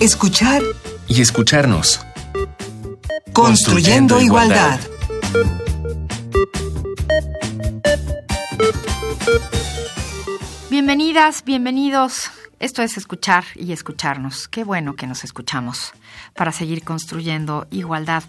escuchar y escucharnos. Construyendo, igualdad. Bienvenidas, bienvenidos. Esto es escuchar y escucharnos. Qué bueno que nos escuchamos para seguir construyendo igualdad.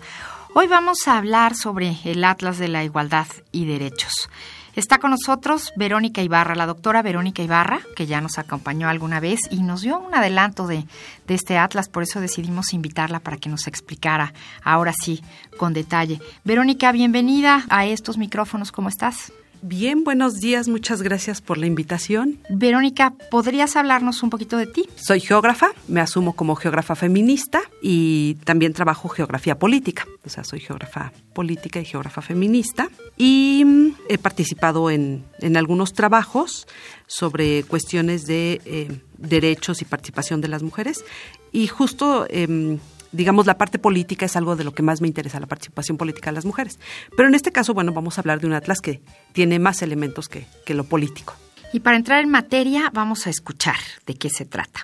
Hoy vamos a hablar sobre el Atlas de la Igualdad y Derechos. Está con nosotros Verónica Ibarra, la doctora Verónica Ibarra, que ya nos acompañó alguna vez y nos dio un adelanto de, este atlas, por eso decidimos invitarla para que nos explicara ahora sí con detalle. Verónica, bienvenida a estos micrófonos, ¿cómo estás? Bien, buenos días, muchas gracias por la invitación. Verónica, ¿podrías hablarnos un poquito de ti? Soy geógrafa, me asumo como geógrafa feminista y también trabajo geografía política, o sea, soy geógrafa política y geógrafa feminista y mm, he participado en, en algunos trabajos sobre cuestiones de eh, derechos y participación de las mujeres y justo... Eh, digamos, la parte política es algo de lo que más me interesa, la participación política de las mujeres. Pero en este caso, bueno, vamos a hablar de un atlas que tiene más elementos que, que lo político. Y para entrar en materia, vamos a escuchar de qué se trata.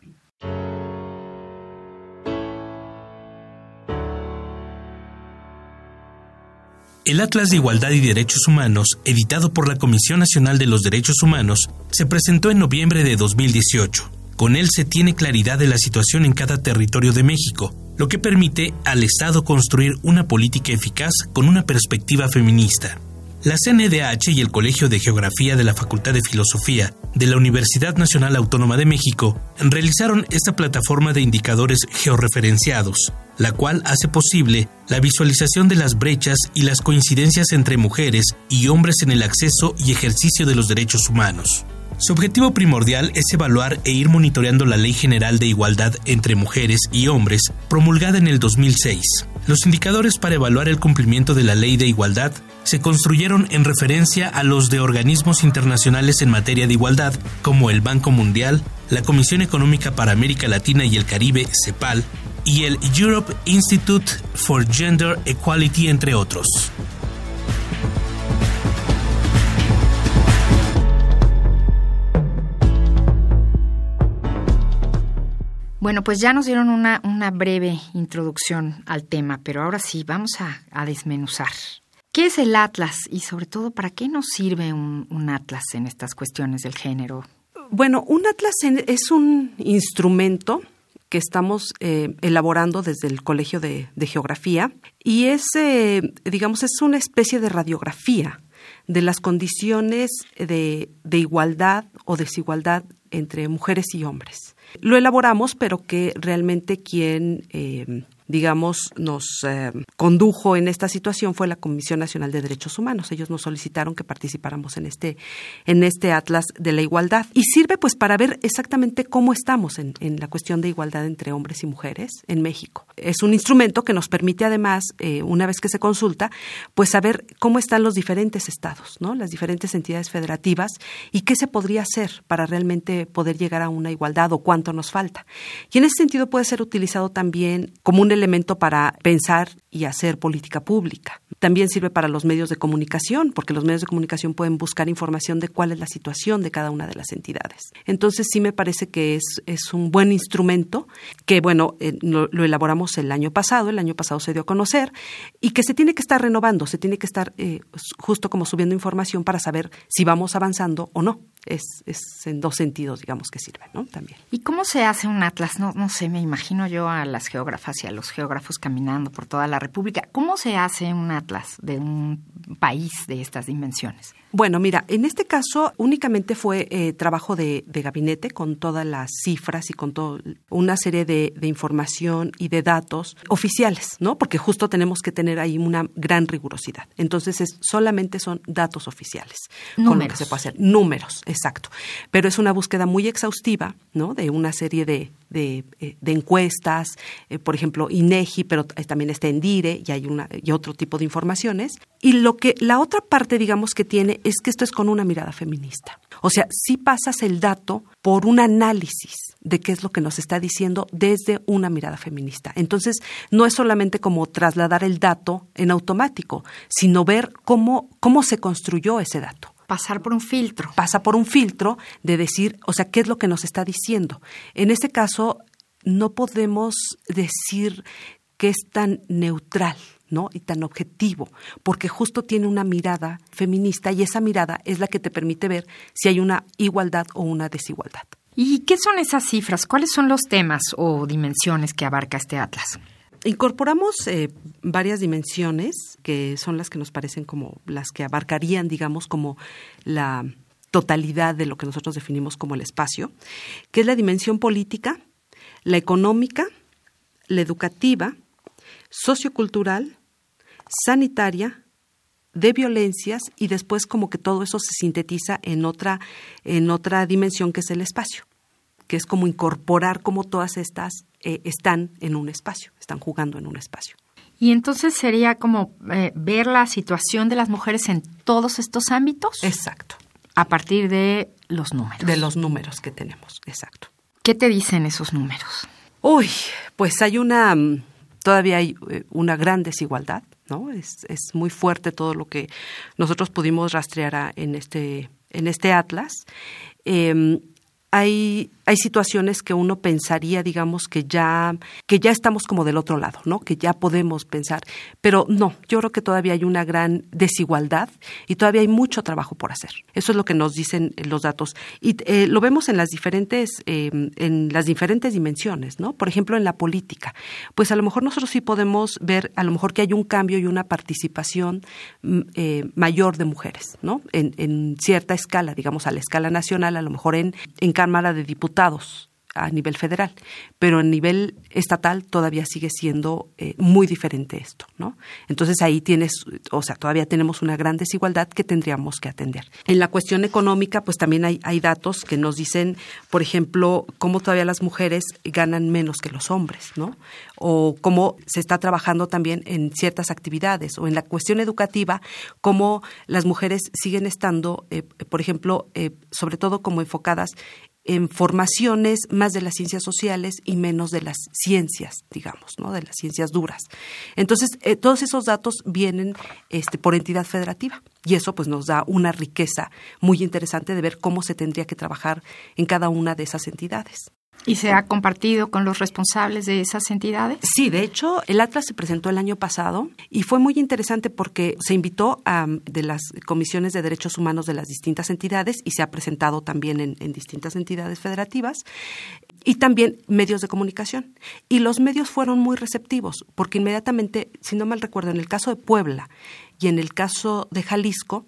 El Atlas de Igualdad y Derechos Humanos, editado por la Comisión Nacional de los Derechos Humanos, se presentó en noviembre de 2018. Con él se tiene claridad de la situación en cada territorio de México, lo que permite al Estado construir una política eficaz con una perspectiva feminista. La CNDH y el Colegio de Geografía de la Facultad de Filosofía de la Universidad Nacional Autónoma de México realizaron esta plataforma de indicadores georreferenciados, la cual hace posible la visualización de las brechas y las coincidencias entre mujeres y hombres en el acceso y ejercicio de los derechos humanos. Su objetivo primordial es evaluar e ir monitoreando la Ley General de Igualdad entre Mujeres y Hombres, promulgada en el 2006. Los indicadores para evaluar el cumplimiento de la Ley de Igualdad se construyeron en referencia a los de organismos internacionales en materia de igualdad, como el Banco Mundial, la Comisión Económica para América Latina y el Caribe, CEPAL, y el Europe Institute for Gender Equality, entre otros. Bueno, pues ya nos dieron una, una breve introducción al tema, pero ahora sí, vamos a, desmenuzar. ¿Qué es el Atlas y sobre todo para qué nos sirve un, Atlas en estas cuestiones del género? Bueno, un Atlas es un instrumento que estamos eh, elaborando desde el Colegio de, Geografía y es, eh, digamos, es una especie de radiografía de las condiciones de igualdad o desigualdad entre mujeres y hombres. Lo elaboramos, pero que realmente quien eh, digamos, nos eh, condujo en esta situación fue la Comisión Nacional de Derechos Humanos. Ellos nos solicitaron que participáramos en este, en este Atlas de la Igualdad. Y sirve pues para ver exactamente cómo estamos en, en la cuestión de igualdad entre hombres y mujeres en México. Es un instrumento que nos permite además, eh, una vez que se consulta, pues saber cómo están los diferentes estados, ¿no? Las diferentes entidades federativas y qué se podría hacer para realmente poder llegar a una igualdad o cuánto nos falta. Y en ese sentido puede ser utilizado también como un elemento para pensar y hacer política pública. También sirve para los medios de comunicación, porque los medios de comunicación pueden buscar información de cuál es la situación de cada una de las entidades. Entonces sí me parece que es, es un buen instrumento que, bueno, eh, lo, elaboramos el año pasado, el año pasado se dio a conocer, y que se tiene que estar renovando, se tiene que estar eh, justo como subiendo información para saber si vamos avanzando o no. Es, es, en dos sentidos, digamos, que sirve, ¿no? También. ¿Y cómo se hace un atlas? No, no sé, me imagino yo a las geógrafas y a los geógrafos caminando por toda la República. ¿Cómo se hace un atlas de un país de estas dimensiones? Bueno, mira, en este caso únicamente fue eh, trabajo de, de, gabinete con todas las cifras y con toda una serie de, de, información y de datos oficiales, ¿no? Porque justo tenemos que tener ahí una gran rigurosidad. Entonces, es, solamente son datos oficiales. Números. Con lo que se puede hacer. Números, exacto. Pero es una búsqueda muy exhaustiva, ¿no? De una serie de, eh, de, encuestas, eh, por ejemplo, INEGI, pero también está ENDIRE y hay una y otro tipo de informaciones. Y lo que la otra parte, digamos, que tiene es que esto es con una mirada feminista. O sea, si pasas el dato por un análisis de qué es lo que nos está diciendo desde una mirada feminista. Entonces, no es solamente como trasladar el dato en automático, sino ver cómo, cómo se construyó ese dato pasar por un filtro. Pasa por un filtro de decir, o sea, qué es lo que nos está diciendo. En este caso, no podemos decir que es tan neutral. ¿no? y tan objetivo, porque justo tiene una mirada feminista y esa mirada es la que te permite ver si hay una igualdad o una desigualdad. ¿Y qué son esas cifras? ¿Cuáles son los temas o dimensiones que abarca este atlas? Incorporamos eh, varias dimensiones que son las que nos parecen como las que abarcarían, digamos, como la totalidad de lo que nosotros definimos como el espacio, que es la dimensión política, la económica, la educativa, sociocultural, sanitaria, de violencias y después como que todo eso se sintetiza en otra en otra dimensión que es el espacio que es como incorporar como todas estas eh, están en un espacio, están jugando en un espacio. Y entonces sería como eh, ver la situación de las mujeres en todos estos ámbitos. Exacto. A partir de los números. De los números que tenemos, exacto. ¿Qué te dicen esos números? Uy, pues hay una, mm, todavía hay eh, una gran desigualdad, ¿no? Es, es muy fuerte todo lo que nosotros pudimos rastrear en este, en este atlas. Em, hay, hay situaciones que uno pensaría, digamos, que ya, que ya estamos como del otro lado, ¿no? Que ya podemos pensar. Pero no, yo creo que todavía hay una gran desigualdad y todavía hay mucho trabajo por hacer. Eso es lo que nos dicen los datos. Y eh, lo vemos en las diferentes, eh, en las diferentes dimensiones, ¿no? Por ejemplo, en la política. Pues a lo mejor nosotros sí podemos ver, a lo mejor que hay un cambio y una participación mm, eh, mayor de mujeres, ¿no? En, en, cierta escala, digamos, a la escala nacional, a lo mejor en, en Cámara de Diputados a nivel federal, pero a nivel estatal todavía sigue siendo eh, muy diferente esto, ¿no? Entonces ahí tienes, o sea, todavía tenemos una gran desigualdad que tendríamos que atender. En la cuestión económica, pues también hay, datos que nos dicen, por ejemplo, cómo todavía las mujeres ganan menos que los hombres, ¿no? O cómo se está trabajando también en ciertas actividades, o en la cuestión educativa, cómo las mujeres siguen estando, eh, por ejemplo, eh, sobre todo como enfocadas en formaciones más de las ciencias sociales y menos de las ciencias, digamos, ¿no? de las ciencias duras. Entonces, eh, todos esos datos vienen este, por entidad federativa y eso pues nos da una riqueza muy interesante de ver cómo se tendría que trabajar en cada una de esas entidades. ¿Y se ha compartido con los responsables de esas entidades? Sí, de hecho, el Atlas se presentó el año pasado y fue muy interesante porque se invitó a de las comisiones de derechos humanos de las distintas entidades y se ha presentado también en, en distintas entidades federativas y también medios de comunicación. Y los medios fueron muy receptivos porque inmediatamente, si no mal recuerdo, en el caso de Puebla y en el caso de Jalisco,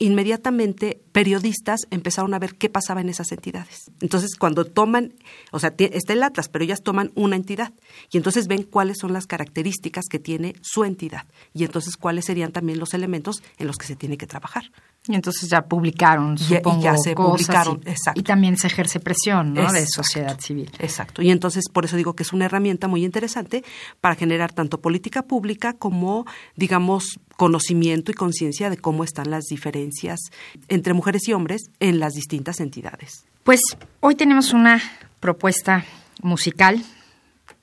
inmediatamente periodistas empezaron a ver qué pasaba en esas entidades. Entonces, cuando toman, o sea, está el Atlas, pero ellas toman una entidad y entonces ven cuáles son las características que tiene su entidad y entonces cuáles serían también los elementos en los que se tiene que trabajar. Y entonces ya publicaron, supongo, y ya se publicaron, y, exacto. Y también se ejerce presión, ¿no? De sociedad civil. Exacto. Y entonces por eso digo que es una herramienta muy interesante para generar tanto política pública como, digamos, conocimiento y conciencia de cómo están las diferencias entre mujeres y hombres en las distintas entidades. Pues hoy tenemos una propuesta musical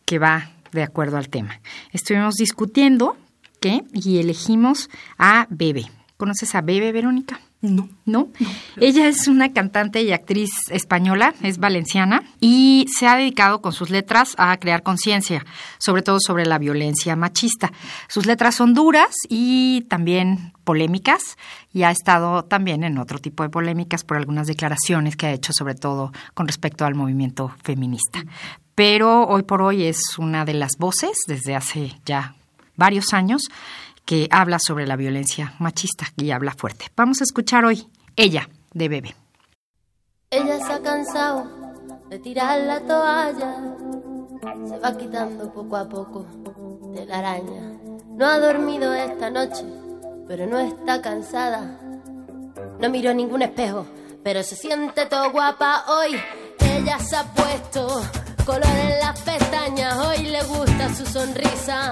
que va de acuerdo al tema. Estuvimos discutiendo qué y elegimos a Bebe. ¿Conoces a Bebe, Verónica? No. ¿No? Ella es una cantante y actriz española, es valenciana y se ha dedicado con sus letras a crear conciencia, sobre todo sobre la violencia machista. Sus letras son duras y también polémicas y ha estado también en otro tipo de polémicas por algunas declaraciones que ha hecho, sobre todo con respecto al movimiento feminista. Pero hoy por hoy es una de las voces desde hace ya varios años que habla sobre la violencia machista y habla fuerte. Vamos a escuchar hoy Ella de Bebe. Ella se ha cansado de tirar la toalla, se va quitando poco a poco de la araña. No ha dormido esta noche, pero no está cansada. No miró ningún espejo, pero se siente todo guapa hoy. Ella se ha puesto color en las pestañas, hoy le gusta su sonrisa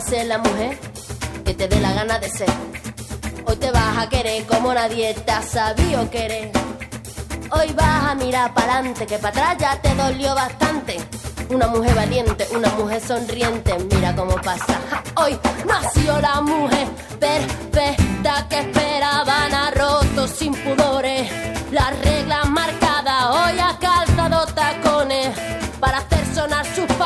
ser la mujer que te dé la gana de ser. Hoy te vas a querer como nadie te ha sabido querer. Hoy vas a mirar para adelante, que para atrás ya te dolió bastante. Una mujer valiente, una mujer sonriente, mira cómo pasa. hoy nació la mujer perfecta que esperaban a roto sin pudores. Las reglas marcadas, hoy ha calzado tacones para hacer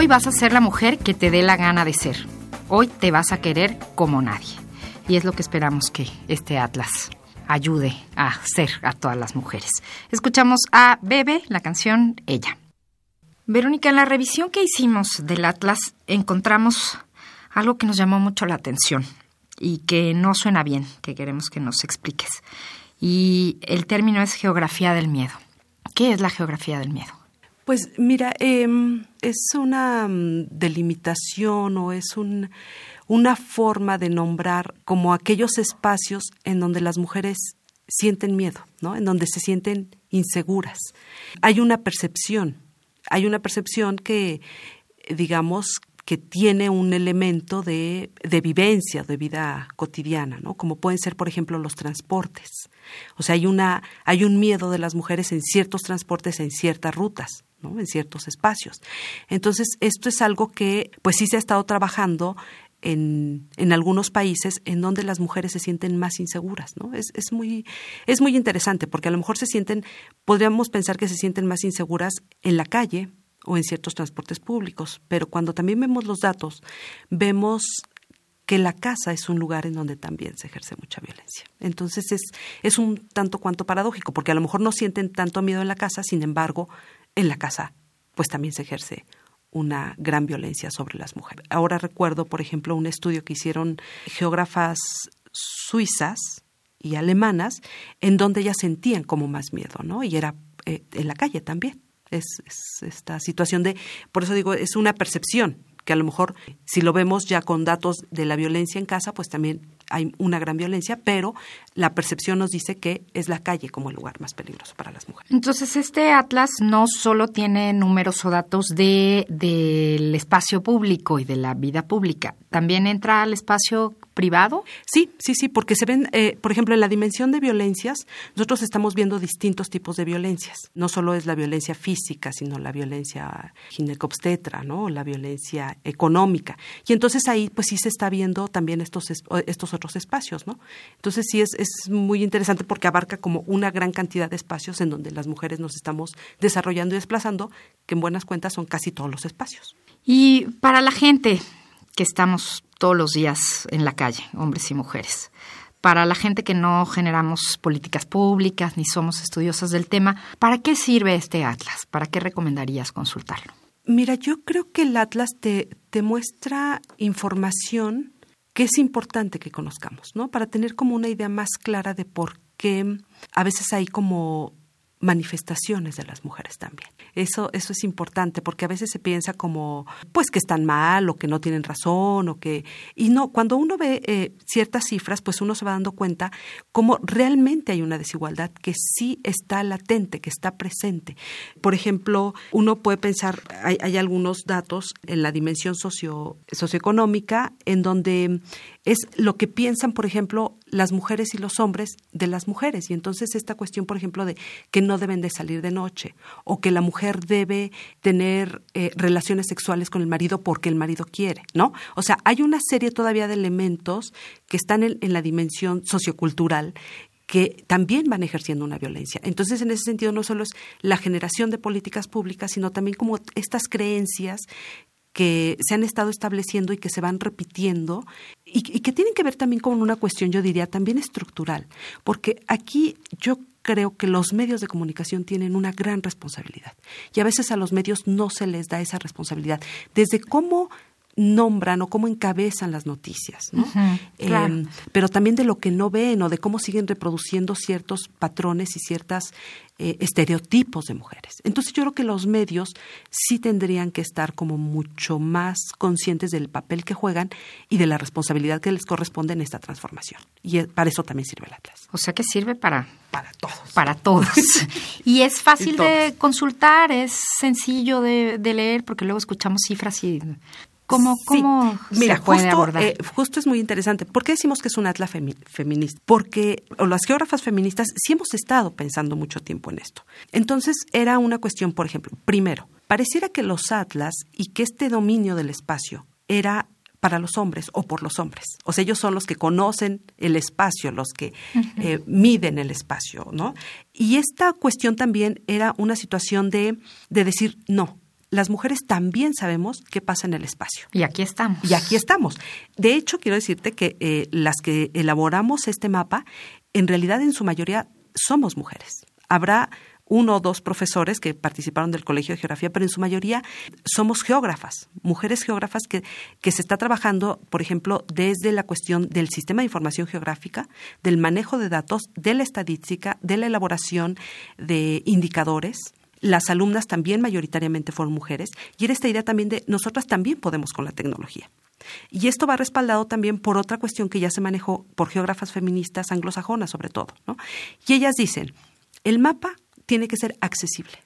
Hoy vas a ser la mujer que te dé la gana de ser. Hoy te vas a querer como nadie. Y es lo que esperamos que este Atlas ayude a ser a todas las mujeres. Escuchamos a Bebe, la canción Ella. Verónica, en la revisión que hicimos del Atlas encontramos algo que nos llamó mucho la atención y que no suena bien, que queremos que nos expliques. Y el término es geografía del miedo. ¿Qué es la geografía del miedo? Pues mira, em, es una mm, delimitación o es un, una forma de nombrar como aquellos espacios en donde las mujeres sienten miedo, ¿no? En donde se sienten inseguras. Hay una percepción, hay una percepción que, digamos, que tiene un elemento de, de vivencia, de vida cotidiana, ¿no? Como pueden ser, por ejemplo, los transportes. O sea, hay una, hay un miedo de las mujeres en ciertos transportes, en ciertas rutas en ciertos espacios. Entonces, esto es algo que pues sí se ha estado trabajando en, en, algunos países en donde las mujeres se sienten más inseguras, ¿no? Es, es, muy, es muy interesante porque a lo mejor se sienten, podríamos pensar que se sienten más inseguras en la calle o en ciertos transportes públicos, pero cuando también vemos los datos, vemos que la casa es un lugar en donde también se ejerce mucha violencia. Entonces es, es un tanto cuanto paradójico, porque a lo mejor no sienten tanto miedo en la casa, sin embargo, en la casa, pues también se ejerce una gran violencia sobre las mujeres. Ahora recuerdo, por ejemplo, un estudio que hicieron geógrafas suizas y alemanas, en donde ellas sentían como más miedo, ¿no? Y era eh, en la calle también. Es, es, esta situación de, por eso digo, es una percepción que a lo mejor si lo vemos ya con datos de la violencia en casa, pues también hay una gran violencia, pero la percepción nos dice que es la calle como el lugar más peligroso para las mujeres. Entonces, este atlas no solo tiene números o datos de del espacio público y de la vida pública, también entra al espacio privado? Sí, sí, sí, porque se ven, eh, por ejemplo, en la dimensión de violencias, nosotros estamos viendo distintos tipos de violencias. No solo es la violencia física, sino la violencia ginecobstetra, ¿no? La violencia económica. Y entonces ahí, pues sí se está viendo también estos, estos otros espacios, ¿no? Entonces sí es, es muy interesante porque abarca como una gran cantidad de espacios en donde las mujeres nos estamos desarrollando y desplazando, que en buenas cuentas son casi todos los espacios. Y para la gente que estamos todos los días en la calle, hombres y mujeres. Para la gente que no generamos políticas públicas ni somos estudiosas del tema, ¿para qué sirve este atlas? ¿Para qué recomendarías consultarlo? Mira, yo creo que el Atlas te, te muestra información que es importante que conozcamos, ¿no? Para tener como una idea más clara de por qué a veces hay como manifestaciones de las mujeres también. Eso, eso es importante porque a veces se piensa como, pues que están mal o que no tienen razón o que... Y no, cuando uno ve eh, ciertas cifras, pues uno se va dando cuenta cómo realmente hay una desigualdad que sí está latente, que está presente. Por ejemplo, uno puede pensar, hay, hay algunos datos en la dimensión socio, socioeconómica en donde es lo que piensan, por ejemplo, las mujeres y los hombres de las mujeres. Y entonces esta cuestión, por ejemplo, de que no deben de salir de noche o que la mujer debe tener eh, relaciones sexuales con el marido porque el marido quiere, ¿no? O sea, hay una serie todavía de elementos que están en, en la dimensión sociocultural que también van ejerciendo una violencia. Entonces, en ese sentido, no solo es la generación de políticas públicas, sino también como estas creencias que se han estado estableciendo y que se van repitiendo y, que tienen que ver también con una cuestión, yo diría, también estructural, porque aquí yo creo que los medios de comunicación tienen una gran responsabilidad y a veces a los medios no se les da esa responsabilidad, desde cómo nombran o cómo encabezan las noticias, ¿no? Em, pero también de lo que no ven o de cómo siguen reproduciendo ciertos patrones y ciertos eh, estereotipos de mujeres. Entonces yo creo que los medios sí tendrían que estar como mucho más conscientes del papel que juegan y de la responsabilidad que les corresponde en esta transformación. Y eh, para eso también sirve el Atlas. O sea que sirve para para todos. Para todos. y es fácil de consultar, es sencillo de, de, leer, porque luego escuchamos cifras y ¿Cómo, cómo Mira, se puede justo, abordar? Eh, justo es muy interesante. ¿Por qué decimos que es un atlas feminista? Porque las geógrafas feministas sí hemos estado pensando mucho tiempo en esto. Entonces, era una cuestión, por ejemplo, primero, pareciera que los atlas y que este dominio del espacio era para los hombres o por los hombres. O sea, ellos son los que conocen el espacio, los que eh, miden el espacio, ¿no? Y esta cuestión también era una situación de, de decir, no, las mujeres también sabemos qué pasa en el espacio. Y aquí estamos. Y aquí estamos. De hecho, quiero decirte que eh, las que elaboramos este mapa, en realidad en su mayoría somos mujeres. Habrá uno o dos profesores que participaron del Colegio de Geografía, pero en su mayoría somos geógrafas, mujeres geógrafas que, que se está trabajando, por ejemplo, desde la cuestión del sistema de información geográfica, del manejo de datos, de la estadística, de la elaboración de indicadores, las alumnas también mayoritariamente fueron mujeres y era esta idea también de nosotras también podemos con la tecnología. Y esto va respaldado también por otra cuestión que ya se manejó por geógrafas feministas anglosajonas sobre todo. ¿no? Y ellas dicen, el mapa tiene que ser accesible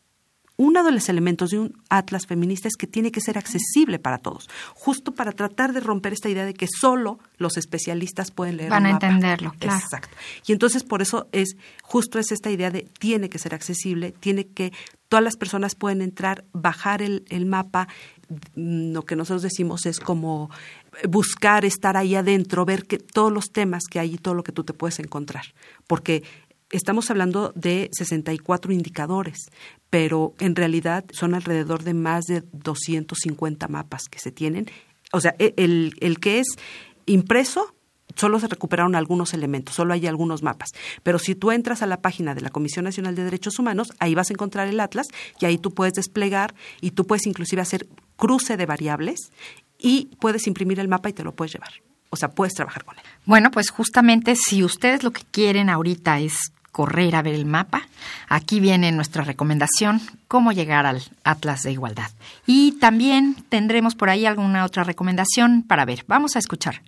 uno de los elementos de un atlas feminista es que tiene que ser accesible para todos, justo para tratar de romper esta idea de que solo los especialistas pueden leer Van a entenderlo, claro. Exacto. Y entonces por eso es justo es esta idea de tiene que ser accesible, tiene que todas las personas pueden entrar, bajar el, el mapa. Lo que nosotros decimos es como buscar estar ahí adentro, ver que todos los temas que hay y todo lo que tú te puedes encontrar, porque estamos hablando de 64 indicadores, pero en realidad son alrededor de más de 250 mapas que se tienen. O sea, e, el, el que es impreso solo se recuperaron algunos elementos, solo hay algunos mapas. Pero si tú entras a la página de la Comisión Nacional de Derechos Humanos, ahí vas a encontrar el atlas y ahí tú puedes desplegar y tú puedes inclusive hacer cruce de variables y puedes imprimir el mapa y te lo puedes llevar. O sea, puedes trabajar con él. Bueno, pues justamente si ustedes lo que quieren ahorita es correr a ver el mapa, aquí viene nuestra recomendación, cómo llegar al Atlas de Igualdad. Y también tendremos por ahí alguna otra recomendación para ver. Vamos a escuchar.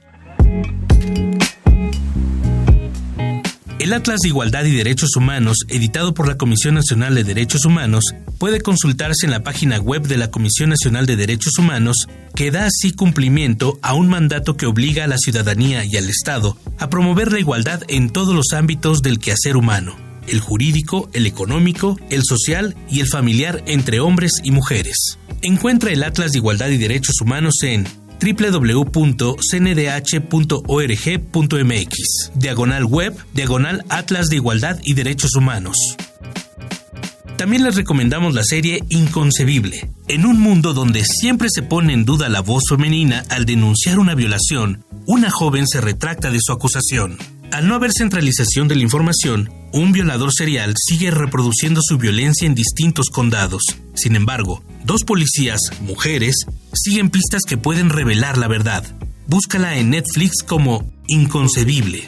El Atlas de Igualdad y Derechos Humanos, editado por la Comisión Nacional de Derechos Humanos, puede consultarse en la página web de la Comisión Nacional de Derechos Humanos, que da así cumplimiento a un mandato que obliga a la ciudadanía y al Estado a promover la igualdad en todos los ámbitos del quehacer humano, el jurídico, el económico, el social y el familiar entre hombres y mujeres. Encuentra el Atlas de Igualdad y Derechos Humanos en www.cndh.org.mx, diagonal web, diagonal Atlas de Igualdad y Derechos Humanos. También les recomendamos la serie Inconcebible. En un mundo donde siempre se pone en duda la voz femenina al denunciar una violación, una joven se retracta de su acusación. Al no haber centralización de la información, un violador serial sigue reproduciendo su violencia en distintos condados. Sin embargo, dos policías, mujeres, siguen pistas que pueden revelar la verdad. Búscala en Netflix como Inconcebible.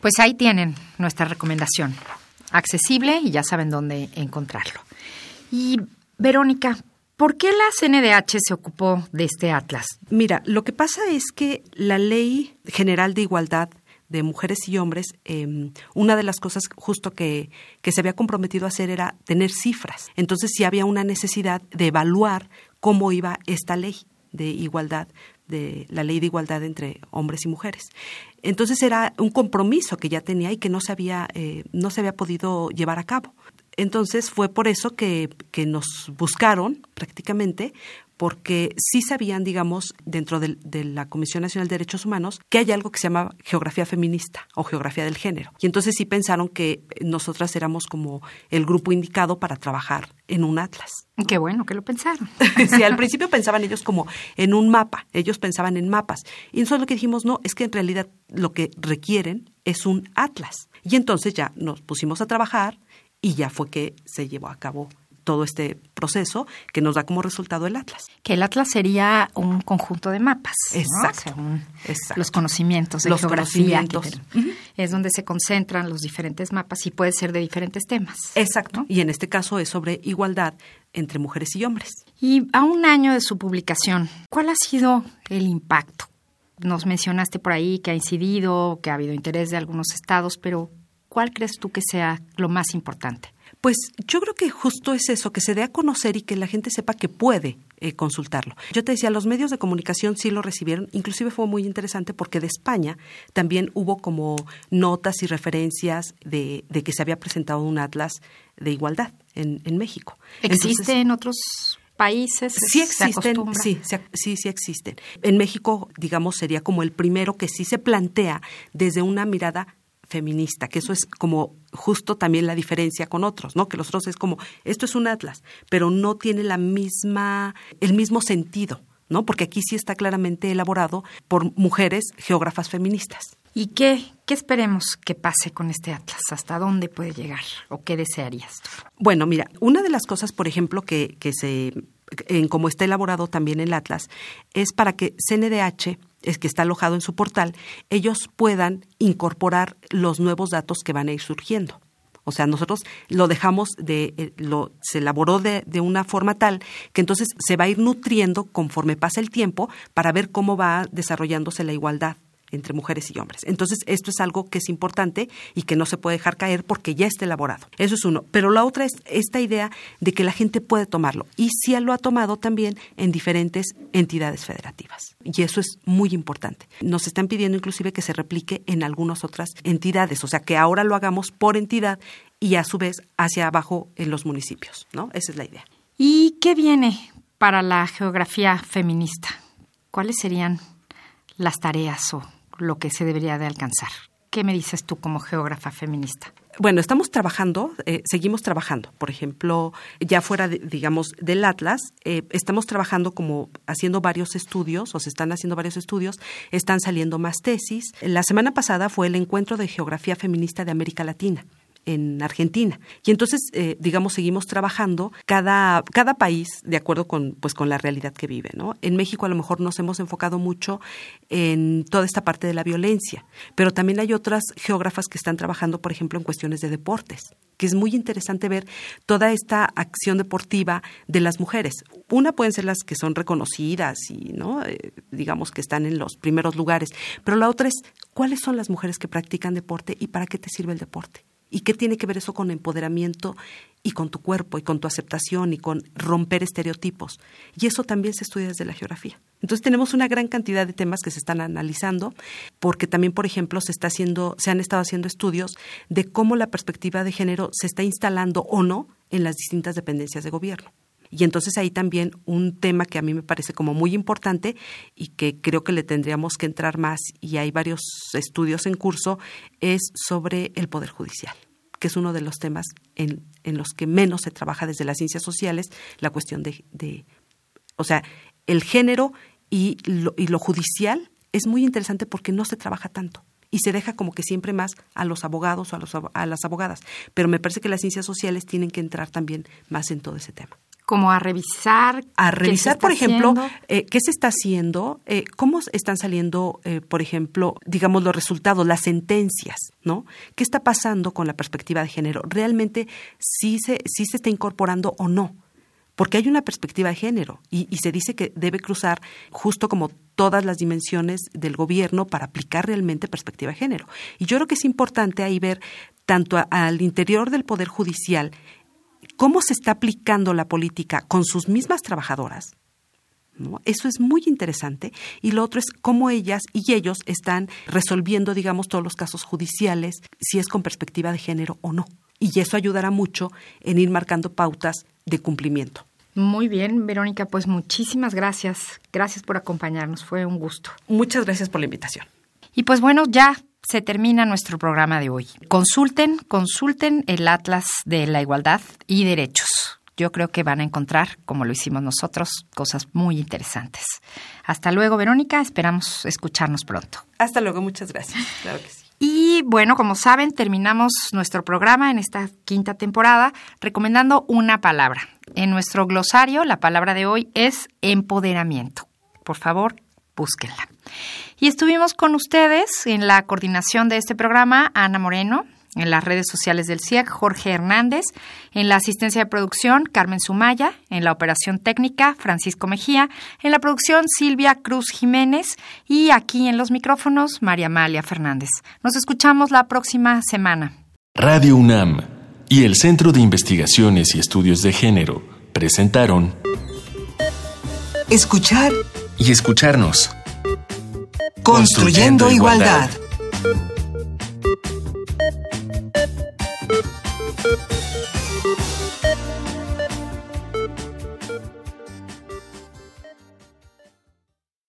Pues ahí tienen nuestra recomendación. Accesible y ya saben dónde encontrarlo. Y Verónica, ¿por qué la CNDH se ocupó de este atlas? Mira, lo que pasa es que la Ley General de Igualdad de mujeres y hombres, em, una de las cosas justo que, que se había comprometido a hacer era tener cifras. Entonces sí había una necesidad de evaluar cómo iba esta ley de igualdad, de la ley de igualdad entre hombres y mujeres. Entonces era un compromiso que ya tenía y que no se había, eh, no se había podido llevar a cabo. Entonces fue por eso que, que nos buscaron prácticamente porque sí sabían, digamos, dentro de, la Comisión Nacional de Derechos Humanos, que hay algo que se llama geografía feminista o geografía del género. Y entonces sí pensaron que nosotras éramos como el grupo indicado para trabajar en un atlas. Qué bueno que lo pensaron. sí, al principio pensaban ellos como en un mapa, ellos pensaban en mapas. Y nosotros lo que dijimos, no, es que en realidad lo que requieren es un atlas. Y entonces ya nos pusimos a trabajar y ya fue que se llevó a cabo todo este proceso que nos da como resultado el Atlas. Que el Atlas sería un conjunto de mapas, Exacto. los conocimientos de geografía. Es donde se concentran los diferentes mapas y puede ser de diferentes temas. Exacto. Y en este caso es sobre igualdad entre mujeres y hombres. Y a un año de su publicación, ¿cuál ha sido el impacto? Nos mencionaste por ahí que ha incidido, que ha habido interés de algunos estados, pero ¿cuál crees tú que sea lo más importante? Pues yo creo que justo es eso, que se dé a conocer y que la gente sepa que puede eh, consultarlo. Yo te decía, los medios de comunicación sí lo recibieron, inclusive fue muy interesante porque de España también hubo como notas y referencias de, que se había presentado un atlas de igualdad en, México. ¿Existe en otros países? Sí existen, sí, sí, sí existen. En México, digamos, sería como el primero que sí se plantea desde una mirada feminista, que eso es como justo también la diferencia con otros, ¿no? Que los otros es como, esto es un atlas, pero no tiene la misma, el mismo sentido, ¿no? Porque aquí sí está claramente elaborado por mujeres geógrafas feministas. ¿Y qué, qué esperemos que pase con este atlas? ¿Hasta dónde puede llegar? ¿O qué desearías tú? Bueno, mira, una de las cosas, por ejemplo, que, que se, en como está elaborado también el atlas, es para que CNDH es que está alojado en su portal, ellos puedan incorporar los nuevos datos que van a ir surgiendo. O sea, nosotros lo dejamos de, eh, lo, se elaboró de, de, una forma tal que entonces se va a ir nutriendo conforme pasa el tiempo para ver cómo va desarrollándose la igualdad entre mujeres y hombres. Entonces, esto es algo que es importante y que no se puede dejar caer porque ya está elaborado. Eso es uno. Pero la otra es esta idea de que la gente puede tomarlo. Y sí lo ha tomado también en diferentes entidades federativas. Y eso es muy importante. Nos están pidiendo inclusive que se replique en algunas otras entidades. O sea, que ahora lo hagamos por entidad y a su vez hacia abajo en los municipios. ¿no? Esa es la idea. ¿Y qué viene para la geografía feminista? ¿Cuáles serían las tareas o lo que se debería de alcanzar. ¿Qué me dices tú como geógrafa feminista? Bueno, estamos trabajando, eh, seguimos trabajando. Por ejemplo, ya fuera, digamos, del Atlas, eh, estamos trabajando como haciendo varios estudios, o se están haciendo varios estudios, están saliendo más tesis. La semana pasada fue el encuentro de geografía feminista de América Latina en Argentina. Y entonces, eh, digamos, seguimos trabajando cada, cada país de acuerdo con, pues, con la realidad que vive. ¿no? En México a lo mejor nos hemos enfocado mucho en toda esta parte de la violencia, pero también hay otras geógrafas que están trabajando, por ejemplo, en cuestiones de deportes que es muy interesante ver toda esta acción deportiva de las mujeres. Una pueden ser las que son reconocidas y, ¿no? Eh, digamos que están en los primeros lugares, pero la otra es cuáles son las mujeres que practican deporte y para qué te sirve el deporte. ¿Y qué tiene que ver eso con empoderamiento y con tu cuerpo y con tu aceptación y con romper estereotipos? Y eso también se estudia desde la geografía. Entonces tenemos una gran cantidad de temas que se están analizando, porque también, por ejemplo, se está haciendo, se han estado haciendo estudios de cómo la perspectiva de género se está instalando o no en las distintas dependencias de gobierno. Y entonces ahí también un tema que a mí me parece como muy importante y que creo que le tendríamos que entrar más y hay varios estudios en curso es sobre el Poder Judicial que es uno de los temas en, los que menos se trabaja desde las ciencias sociales, la cuestión de, de o sea, el género y lo, y lo judicial es muy interesante porque no se trabaja tanto y se deja como que siempre más a los abogados o a, los, a las abogadas. Pero me parece que las ciencias sociales tienen que entrar también más en todo ese tema como a revisar. A revisar, por ejemplo, eh, qué se está haciendo, eh, cómo están saliendo, eh, por ejemplo, digamos, los resultados, las sentencias, ¿no? ¿Qué está pasando con la perspectiva de género? ¿Realmente sí se, sí se está incorporando o no? Porque hay una perspectiva de género y, se dice que debe cruzar justo como todas las dimensiones del gobierno para aplicar realmente perspectiva de género. Y yo creo que es importante ahí ver tanto al interior del Poder Judicial cómo se está aplicando la política con sus mismas trabajadoras. Eso es muy interesante. Y lo otro es cómo ellas y ellos están resolviendo, digamos, todos los casos judiciales, si es con perspectiva de género o no. Y eso ayudará mucho en ir marcando pautas de cumplimiento. Muy bien, Verónica, pues muchísimas gracias. Gracias por acompañarnos, fue un gusto. Muchas gracias por la invitación. Y pues bueno, ya se termina nuestro programa de hoy. Consulten, consulten el Atlas de la Igualdad y Derechos. Yo creo que van a encontrar, como lo hicimos nosotros, cosas muy interesantes. Hasta luego, Verónica. Esperamos escucharnos pronto. Hasta luego, muchas gracias. Claro que sí. Y bueno, como saben, terminamos nuestro programa en esta quinta temporada recomendando una palabra. En nuestro glosario, la palabra de hoy es empoderamiento. Por favor, búsquenla. Y estuvimos con ustedes en la coordinación de este programa, Ana Moreno, en las redes sociales del CIEC, Jorge Hernández, en la asistencia de producción, Carmen Sumaya, en la operación técnica, Francisco Mejía, en la producción, Silvia Cruz Jiménez y aquí en los micrófonos, María Amalia Fernández. Nos escuchamos la próxima semana. Radio UNAM y el Centro de Investigaciones y Estudios de Género presentaron Escuchar y escucharnos. Construyendo, igualdad.